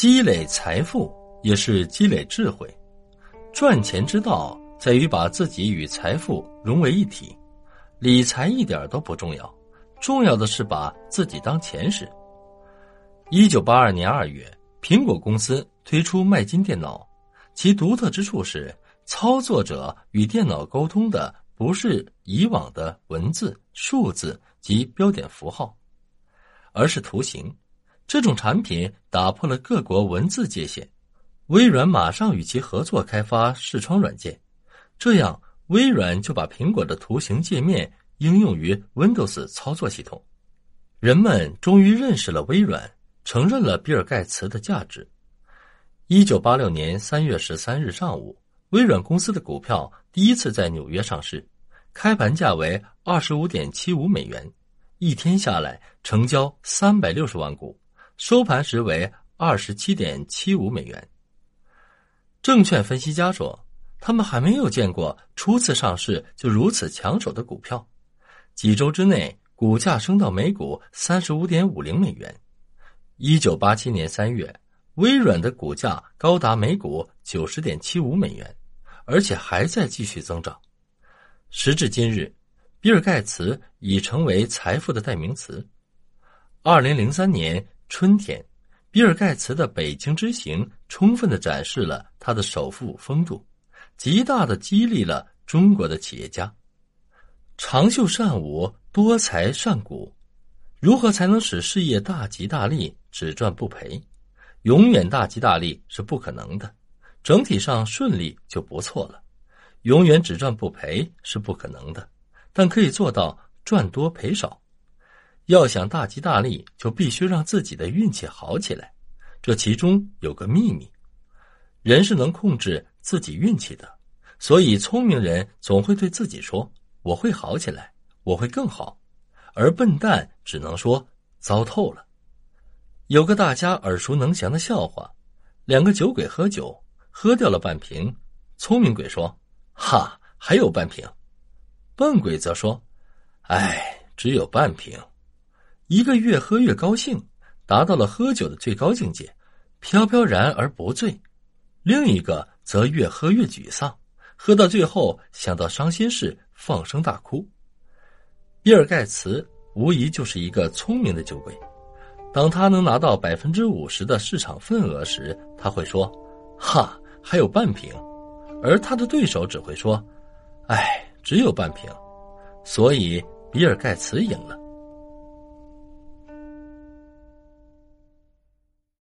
积累财富也是积累智慧。赚钱之道在于把自己与财富融为一体。理财一点都不重要，重要的是把自己当钱使。一九八二年二月，苹果公司推出麦金电脑，其独特之处是，操作者与电脑沟通的不是以往的文字、数字及标点符号，而是图形。这种产品打破了各国文字界限，微软马上与其合作开发视窗软件，这样。微软就把苹果的图形界面应用于 Windows 操作系统，人们终于认识了微软，承认了比尔盖茨的价值。一九八六年三月十三日上午，微软公司的股票第一次在纽约上市，开盘价为二十五点七五美元，一天下来成交三百六十万股，收盘时为二十七点七五美元。证券分析家说。他们还没有见过初次上市就如此抢手的股票，几周之内股价升到每股三十五点五零美元。一九八七年三月，微软的股价高达每股九十点七五美元，而且还在继续增长。时至今日，比尔盖茨已成为财富的代名词。二零零三年春天，比尔盖茨的北京之行充分的展示了他的首富风度。极大的激励了中国的企业家，长袖善舞，多才善鼓。如何才能使事业大吉大利、只赚不赔？永远大吉大利是不可能的，整体上顺利就不错了。永远只赚不赔是不可能的，但可以做到赚多赔少。要想大吉大利，就必须让自己的运气好起来。这其中有个秘密，人是能控制。自己运气的，所以聪明人总会对自己说：“我会好起来，我会更好。”而笨蛋只能说：“糟透了。”有个大家耳熟能详的笑话：两个酒鬼喝酒，喝掉了半瓶。聪明鬼说：“哈，还有半瓶。”笨鬼则说：“哎，只有半瓶。”一个越喝越高兴，达到了喝酒的最高境界，飘飘然而不醉；另一个。则越喝越沮丧，喝到最后想到伤心事，放声大哭。比尔盖茨无疑就是一个聪明的酒鬼，当他能拿到百分之五十的市场份额时，他会说：“哈，还有半瓶。”而他的对手只会说：“哎，只有半瓶。”所以比尔盖茨赢了。